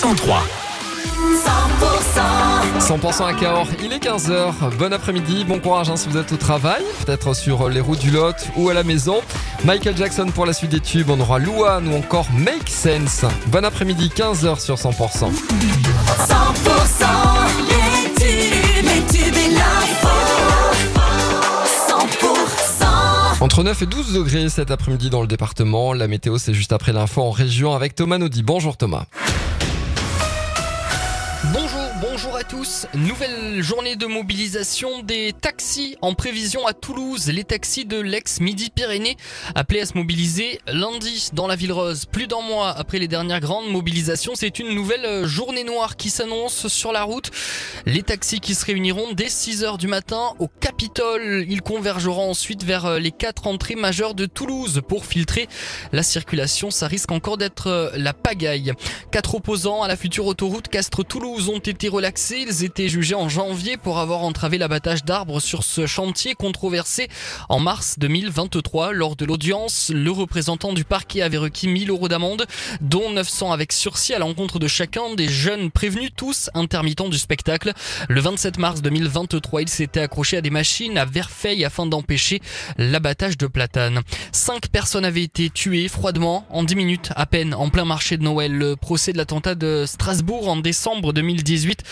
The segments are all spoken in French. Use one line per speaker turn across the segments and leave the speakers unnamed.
103.
100% à Cahors, il est 15h, bon après-midi, bon courage hein, si vous êtes au travail, peut-être sur les routes du Lot ou à la maison. Michael Jackson pour la suite des tubes, on aura Louane ou encore Make Sense. Bon après-midi, 15h sur 100%.
100% les tubes, les tubes et l'info. 100%
Entre 9 et 12 degrés cet après-midi dans le département, la météo c'est juste après l'info en région avec Thomas Naudy. Bonjour Thomas.
Bo Bonjour, à tous. Nouvelle journée de mobilisation des taxis en prévision à Toulouse. Les taxis de l'ex-Midi-Pyrénées appelés à se mobiliser lundi dans la ville rose. Plus d'un mois après les dernières grandes mobilisations, c'est une nouvelle journée noire qui s'annonce sur la route. Les taxis qui se réuniront dès 6 heures du matin au Capitole. Ils convergeront ensuite vers les quatre entrées majeures de Toulouse pour filtrer la circulation. Ça risque encore d'être la pagaille. Quatre opposants à la future autoroute Castres-Toulouse ont été Ils étaient jugés en janvier pour avoir entravé l'abattage d'arbres sur ce chantier controversé en mars 2023. Lors de l'audience, le représentant du parquet avait requis 1000 euros d'amende, dont 900 avec sursis à l'encontre de chacun des jeunes prévenus, tous intermittents du spectacle. Le 27 mars 2023, il s'était accroché à des machines à Verfeil afin d'empêcher l'abattage de platanes. Cinq personnes avaient été tuées froidement en 10 minutes à peine en plein marché de Noël. Le procès de l'attentat de Strasbourg en décembre 2018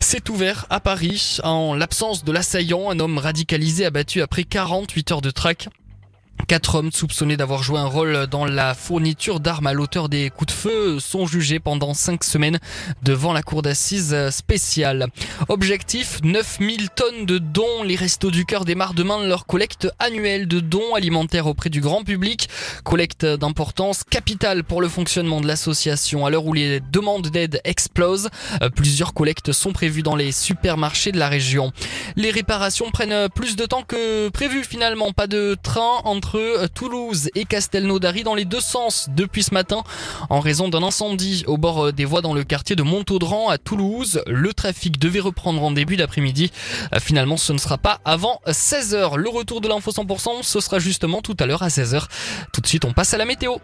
s'est ouvert à Paris en l'absence de l'assaillant, un homme radicalisé abattu après 48 heures de traque. Quatre hommes soupçonnés d'avoir joué un rôle dans la fourniture d'armes à l'auteur des coups de feu sont jugés pendant cinq semaines devant la cour d'assises spéciale. Objectif 9000 tonnes de dons. Les Restos du Cœur démarrent demain leur collecte annuelle de dons alimentaires auprès du grand public. Collecte d'importance capitale pour le fonctionnement de l'association. À l'heure où les demandes d'aide explosent, plusieurs collectes sont prévues dans les supermarchés de la région. Les réparations prennent plus de temps que prévu finalement. Pas de train entre Toulouse et Castelnaudary dans les deux sens depuis ce matin en raison d'un incendie au bord des voies dans le quartier de Montaudran à Toulouse. Le trafic devait reprendre en début d'après-midi. Finalement, ce ne sera pas avant 16h. Le retour de l'info 100%, ce sera justement tout à l'heure à 16h. Tout de suite, on passe à la météo.